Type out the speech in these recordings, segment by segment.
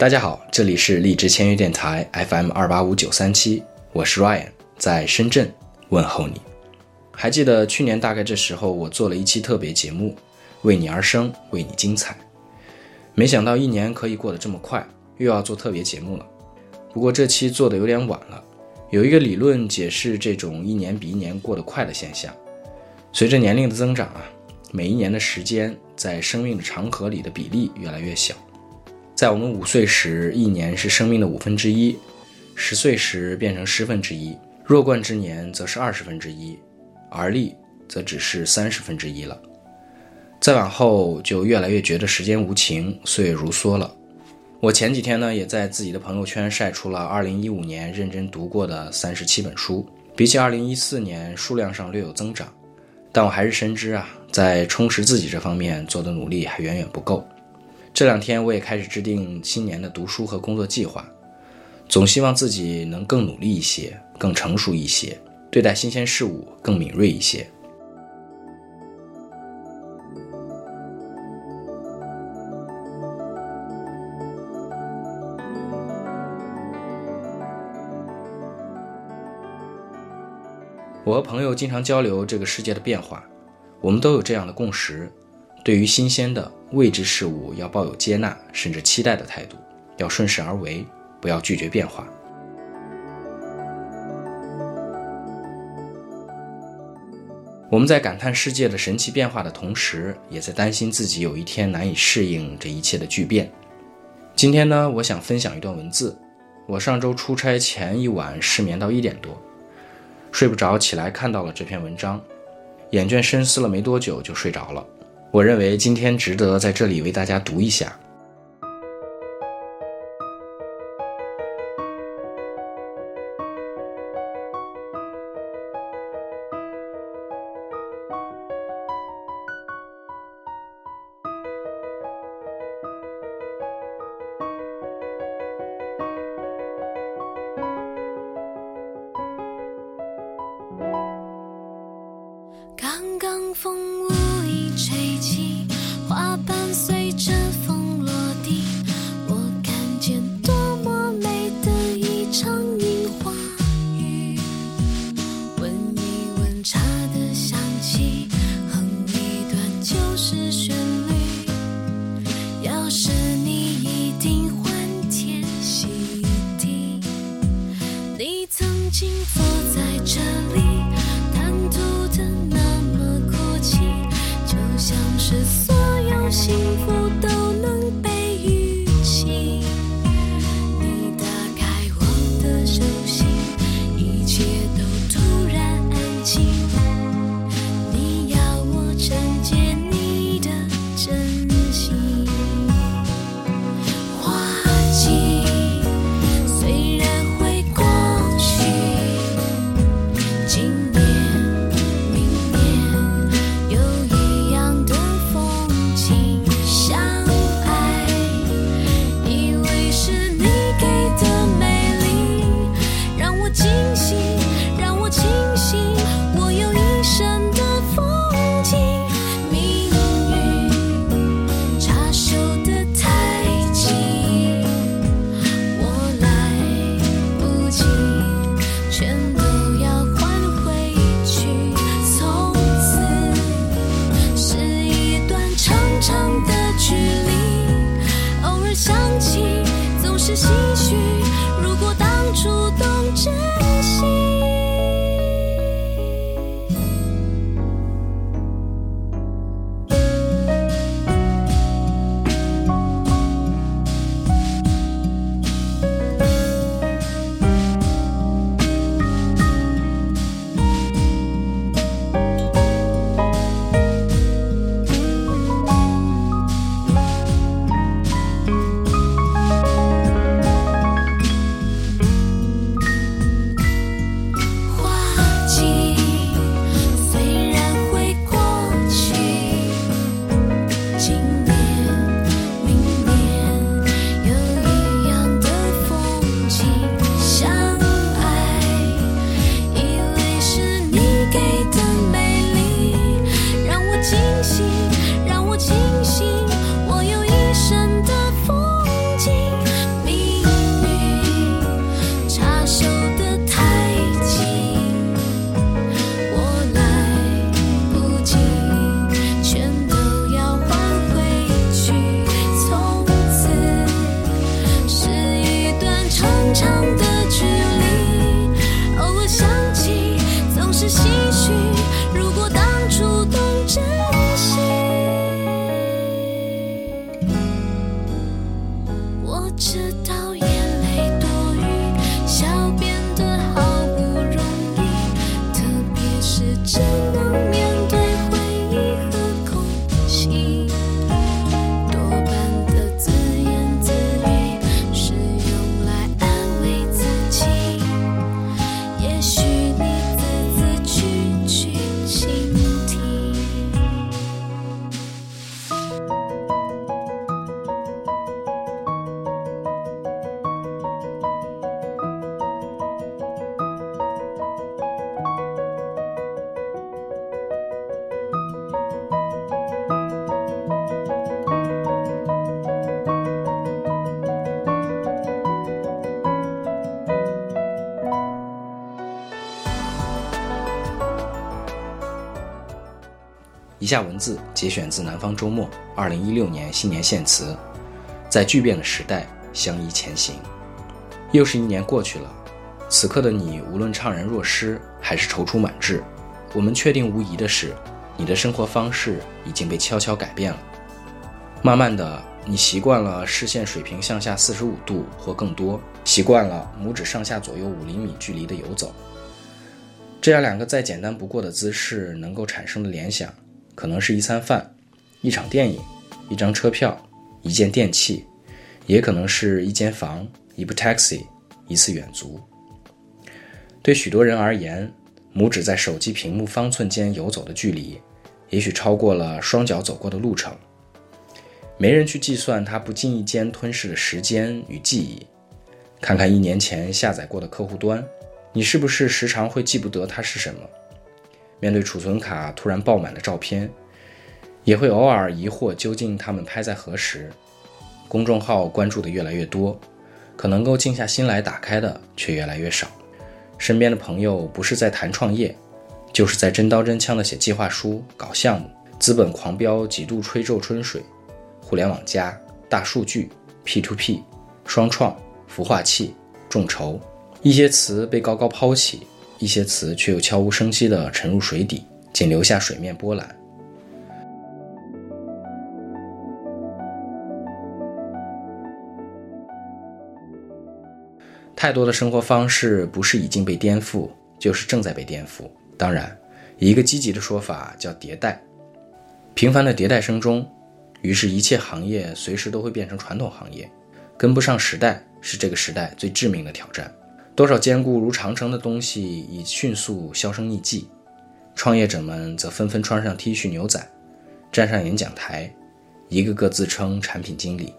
大家好，这里是荔枝签约电台 FM 二八五九三七，我是 Ryan，在深圳问候你。还记得去年大概这时候，我做了一期特别节目，为你而生，为你精彩。没想到一年可以过得这么快，又要做特别节目了。不过这期做的有点晚了。有一个理论解释这种一年比一年过得快的现象：随着年龄的增长啊，每一年的时间在生命的长河里的比例越来越小。在我们五岁时，一年是生命的五分之一；十岁时变成十分之一；弱冠之年则是二十分之一；而立则只是三十分之一了。再往后，就越来越觉得时间无情，岁月如梭了。我前几天呢，也在自己的朋友圈晒出了二零一五年认真读过的三十七本书，比起二零一四年数量上略有增长，但我还是深知啊，在充实自己这方面做的努力还远远不够。这两天我也开始制定新年的读书和工作计划，总希望自己能更努力一些，更成熟一些，对待新鲜事物更敏锐一些。我和朋友经常交流这个世界的变化，我们都有这样的共识。对于新鲜的未知事物，要抱有接纳甚至期待的态度，要顺势而为，不要拒绝变化。我们在感叹世界的神奇变化的同时，也在担心自己有一天难以适应这一切的巨变。今天呢，我想分享一段文字。我上周出差前一晚失眠到一点多，睡不着，起来看到了这篇文章，眼倦深思了没多久就睡着了。我认为今天值得在这里为大家读一下。下文字节选自《南方周末》二零一六年新年献词，在巨变的时代相依前行。又是一年过去了，此刻的你，无论怅然若失还是踌躇满志，我们确定无疑的是，你的生活方式已经被悄悄改变了。慢慢的，你习惯了视线水平向下四十五度或更多，习惯了拇指上下左右五厘米距离的游走。这样两个再简单不过的姿势能够产生的联想，可能是一餐饭、一场电影、一张车票、一件电器，也可能是一间房。一部 taxi，一次远足。对许多人而言，拇指在手机屏幕方寸间游走的距离，也许超过了双脚走过的路程。没人去计算它不经意间吞噬的时间与记忆。看看一年前下载过的客户端，你是不是时常会记不得它是什么？面对储存卡突然爆满的照片，也会偶尔疑惑究竟他们拍在何时？公众号关注的越来越多。可能够静下心来打开的却越来越少，身边的朋友不是在谈创业，就是在真刀真枪的写计划书、搞项目。资本狂飙几度吹皱春水，互联网加、大数据、P to P、双创、孵化器、众筹，一些词被高高抛起，一些词却又悄无声息地沉入水底，仅留下水面波澜。太多的生活方式不是已经被颠覆，就是正在被颠覆。当然，一个积极的说法叫迭代。频繁的迭代声中，于是一切行业随时都会变成传统行业，跟不上时代是这个时代最致命的挑战。多少坚固如长城的东西已迅速销声匿迹，创业者们则纷纷穿上 T 恤牛仔，站上演讲台，一个个自称产品经理。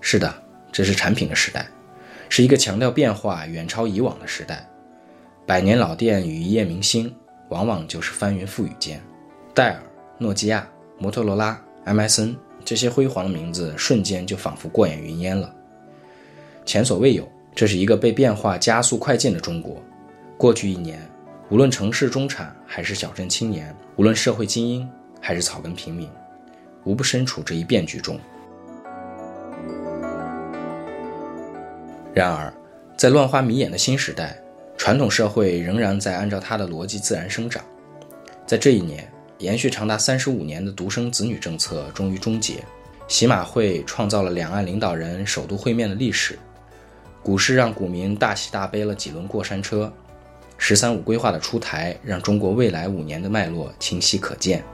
是的，这是产品的时代，是一个强调变化远超以往的时代。百年老店与一夜明星，往往就是翻云覆雨间。戴尔、诺基亚、摩托罗拉、MSN 这些辉煌的名字，瞬间就仿佛过眼云烟了。前所未有，这是一个被变化加速快进的中国。过去一年，无论城市中产还是小镇青年，无论社会精英还是草根平民，无不身处这一变局中。然而，在乱花迷眼的新时代，传统社会仍然在按照它的逻辑自然生长。在这一年，延续长达三十五年的独生子女政策终于终结，喜马会创造了两岸领导人首度会面的历史，股市让股民大喜大悲了几轮过山车，十三五规划的出台让中国未来五年的脉络清晰可见。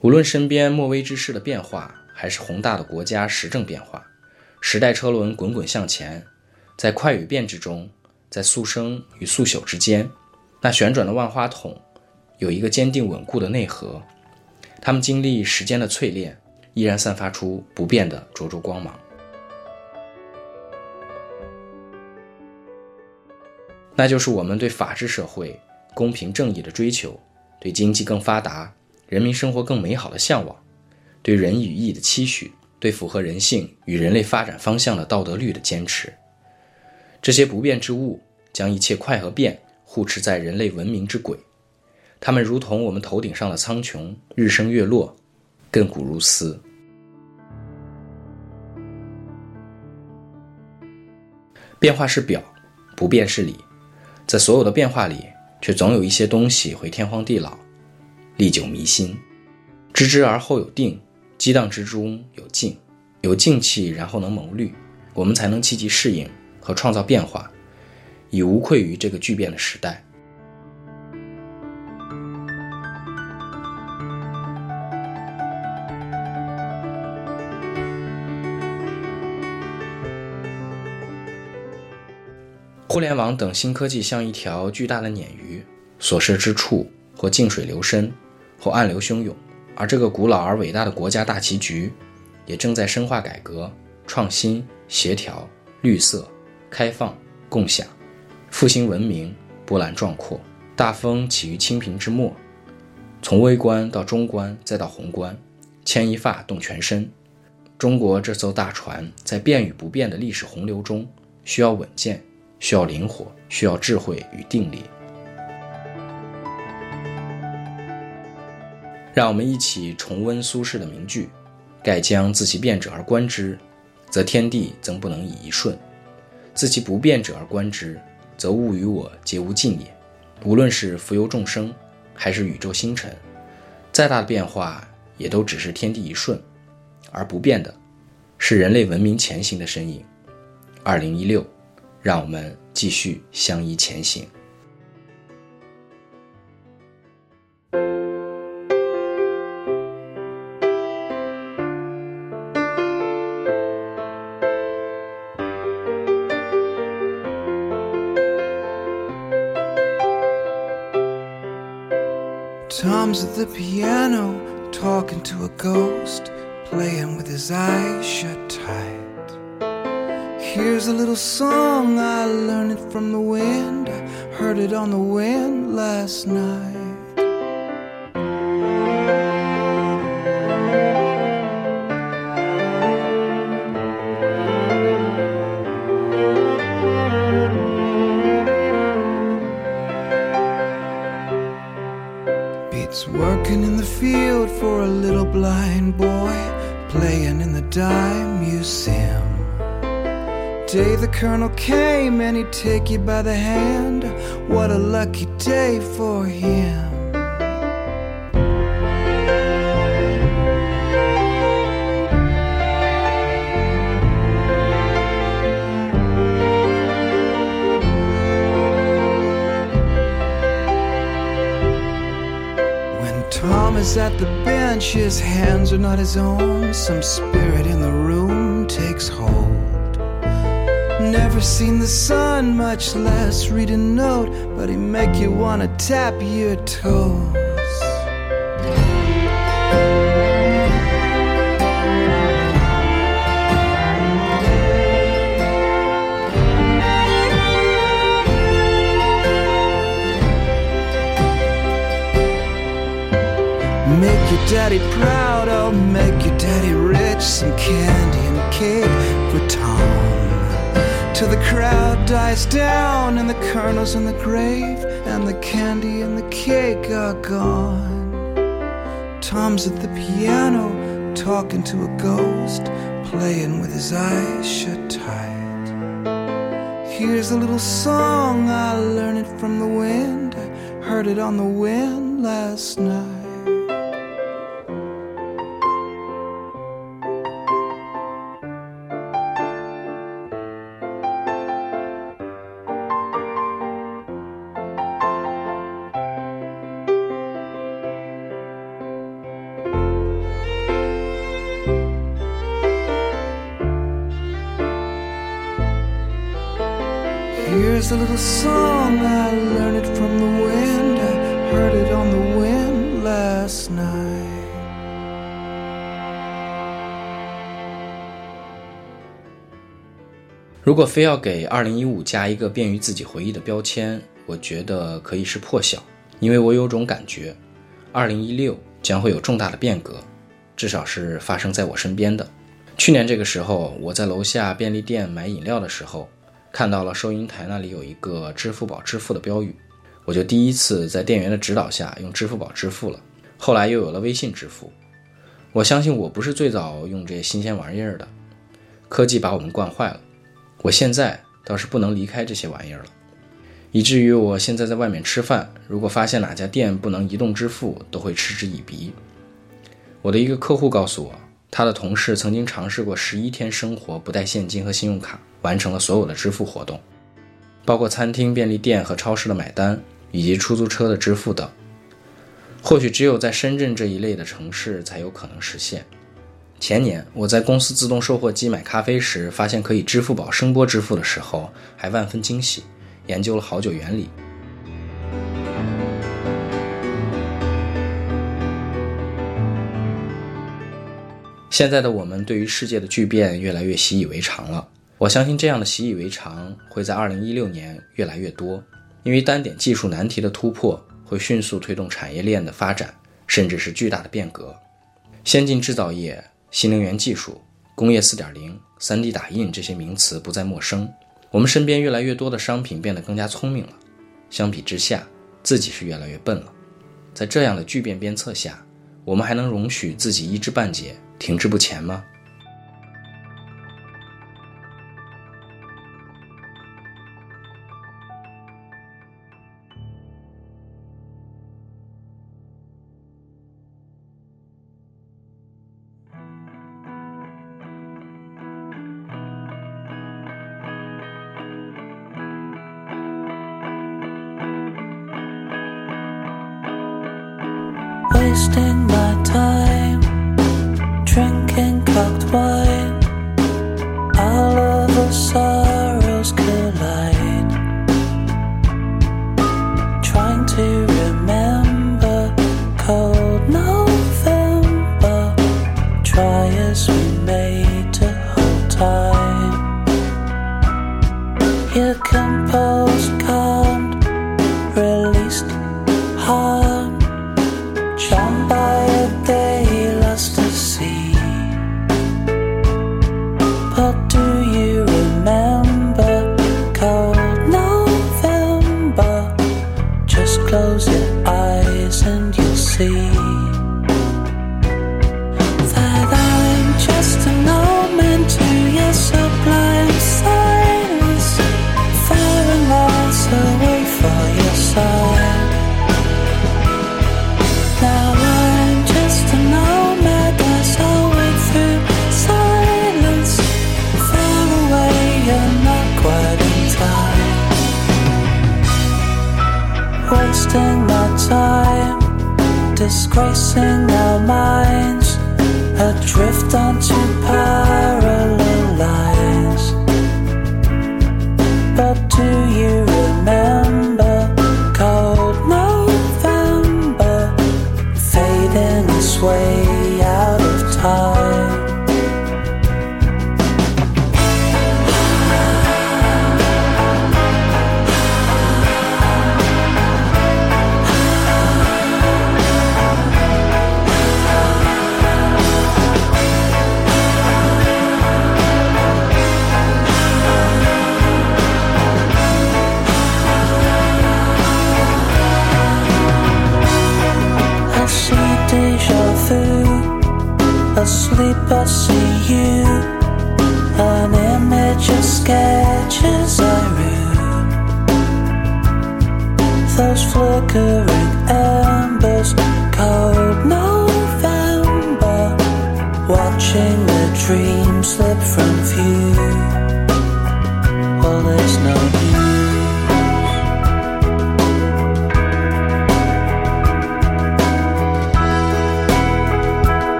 无论身边莫微之事的变化，还是宏大的国家时政变化，时代车轮滚滚向前，在快与变之中，在速生与速朽之间，那旋转的万花筒有一个坚定稳固的内核，它们经历时间的淬炼，依然散发出不变的灼灼光芒。那就是我们对法治社会、公平正义的追求，对经济更发达。人民生活更美好的向往，对人与义的期许，对符合人性与人类发展方向的道德律的坚持，这些不变之物将一切快和变护持在人类文明之轨，它们如同我们头顶上的苍穹，日升月落，亘古如斯。变化是表，不变是理，在所有的变化里，却总有一些东西会天荒地老。历久弥新，知之而后有定，激荡之中有静。有静气，然后能谋虑，我们才能积极适应和创造变化，以无愧于这个巨变的时代。互联网等新科技像一条巨大的鲶鱼，所涉之处或静水流深，或暗流汹涌；而这个古老而伟大的国家大棋局，也正在深化改革、创新、协调、绿色、开放、共享，复兴文明，波澜壮阔。大风起于清平之末，从微观到中观，再到宏观，牵一发动全身。中国这艘大船在变与不变的历史洪流中，需要稳健。需要灵活，需要智慧与定力。让我们一起重温苏轼的名句：“盖将自其变者而观之，则天地曾不能以一瞬；自其不变者而观之，则物与我皆无尽也。”无论是浮游众生，还是宇宙星辰，再大的变化，也都只是天地一瞬，而不变的，是人类文明前行的身影。二零一六。让我们继续相依前行。Tom's at the piano, talking to a ghost, playing with his eyes shut tight. Here's a little song, I learned it from the wind. I heard it on the wind last night. Day the colonel came and he'd take you by the hand. What a lucky day for him. When Tom is at the bench, his hands are not his own. Some spirit in the room takes hold. Never seen the sun, much less read a note, but he make you wanna tap your toes. Make your daddy proud, oh, make your daddy rich. Some candy and cake for Tom. Till the crowd dies down and the colonel's in the grave and the candy and the cake are gone. Tom's at the piano talking to a ghost, playing with his eyes shut tight. Here's a little song, I learned it from the wind. I heard it on the wind last night. Here's a little song, I learned it from the wind. I heard it on the wind last night. 如果非要给2015加一个便于自己回忆的标签，我觉得可以是破晓，因为我有种感觉，2016将会有重大的变革，至少是发生在我身边的。去年这个时候，我在楼下便利店买饮料的时候，看到了收银台那里有一个支付宝支付的标语，我就第一次在店员的指导下用支付宝支付了。后来又有了微信支付。我相信我不是最早用这些新鲜玩意儿的，科技把我们惯坏了。我现在倒是不能离开这些玩意儿了，以至于我现在在外面吃饭，如果发现哪家店不能移动支付，都会嗤之以鼻。我的一个客户告诉我，他的同事曾经尝试过十一天生活不带现金和信用卡，完成了所有的支付活动，包括餐厅、便利店和超市的买单，以及出租车的支付等。或许只有在深圳这一类的城市才有可能实现。前年我在公司自动售货机买咖啡时，发现可以支付宝声波支付的时候，还万分惊喜，研究了好久原理。现在的我们对于世界的巨变越来越习以为常了。我相信这样的习以为常会在2016年越来越多，因为单点技术难题的突破会迅速推动产业链的发展，甚至是巨大的变革。先进制造业、新能源技术、工业4.0、3D 打印这些名词不再陌生。我们身边越来越多的商品变得更加聪明了，相比之下，自己是越来越笨了。在这样的巨变鞭策下，我们还能容许自己一知半解？停滞不前吗？wasting my time drinking cocked wine.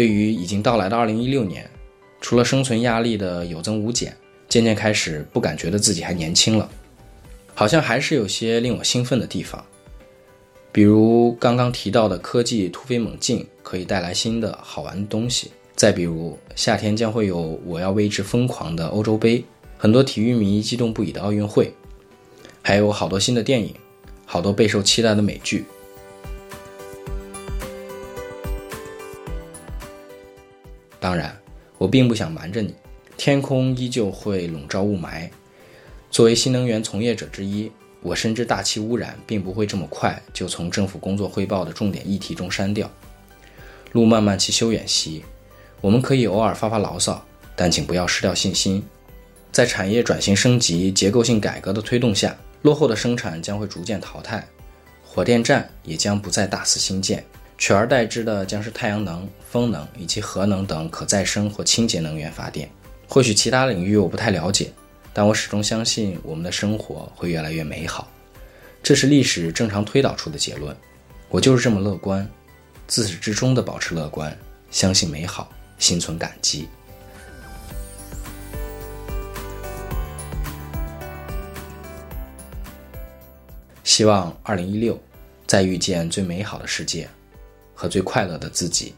对于已经到来的2016年，除了生存压力的有增无减，渐渐开始不感觉得自己还年轻了，好像还是有些令我兴奋的地方，比如刚刚提到的科技突飞猛进，可以带来新的好玩的东西。再比如，夏天将会有我要为之疯狂的欧洲杯，很多体育迷激动不已的奥运会，还有好多新的电影，好多备受期待的美剧。当然，我并不想瞒着你，天空依旧会笼罩雾霾。作为新能源从业者之一，我深知大气污染并不会这么快就从政府工作汇报的重点议题中删掉。路漫漫其修远兮，我们可以偶尔发发牢骚，但请不要失掉信心。在产业转型升级、结构性改革的推动下，落后的生产将会逐渐淘汰，火电站也将不再大肆兴建。取而代之的将是太阳能、风能以及核能等可再生或清洁能源发电。或许其他领域我不太了解，但我始终相信我们的生活会越来越美好。这是历史正常推导出的结论。我就是这么乐观，自始至终的保持乐观，相信美好，心存感激。希望二零一六再遇见最美好的世界。和最快乐的自己。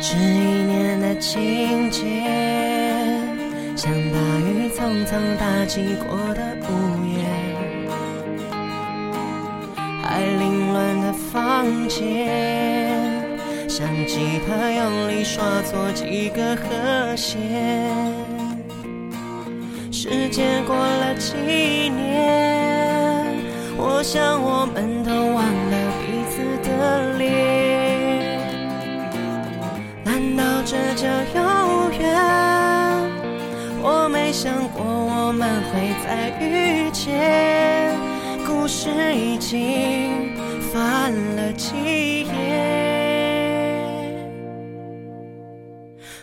这一年的情节，像大雨匆匆打击过的屋檐，还凌乱的房间，像吉他用力刷错几个和弦。时间过了几年，我想我们都忘了彼此的脸。难道这叫有？想过我们会再遇见，故事已经翻了几页。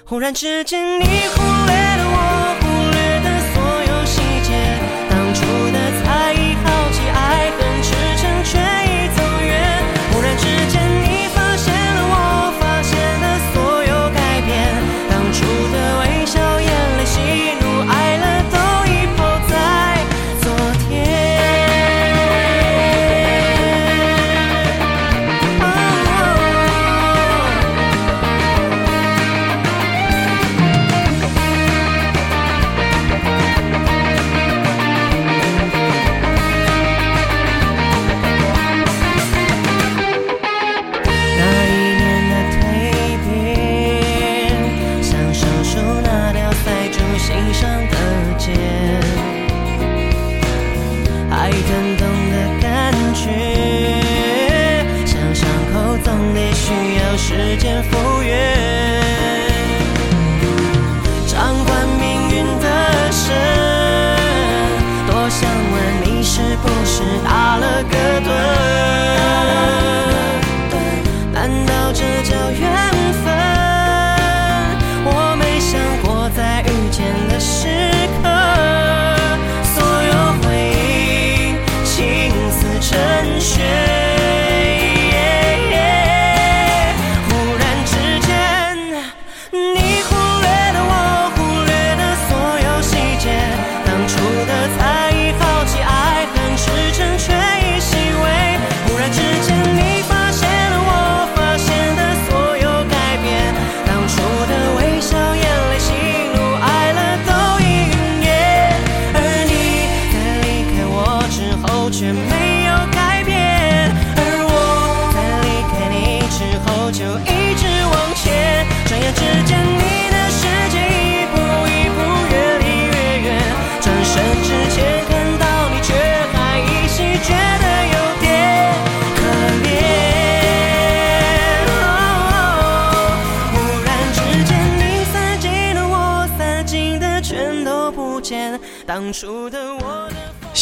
忽然之间，你忽略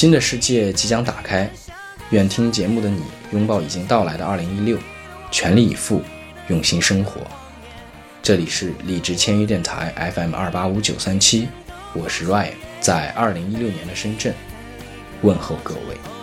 新的世界即将打开，愿听节目的你拥抱已经到来的二零一六全力以赴，用心生活。这里是荔枝千约电台 FM 二八五九三七，我是 Ryan，在二零一六年的深圳问候各位。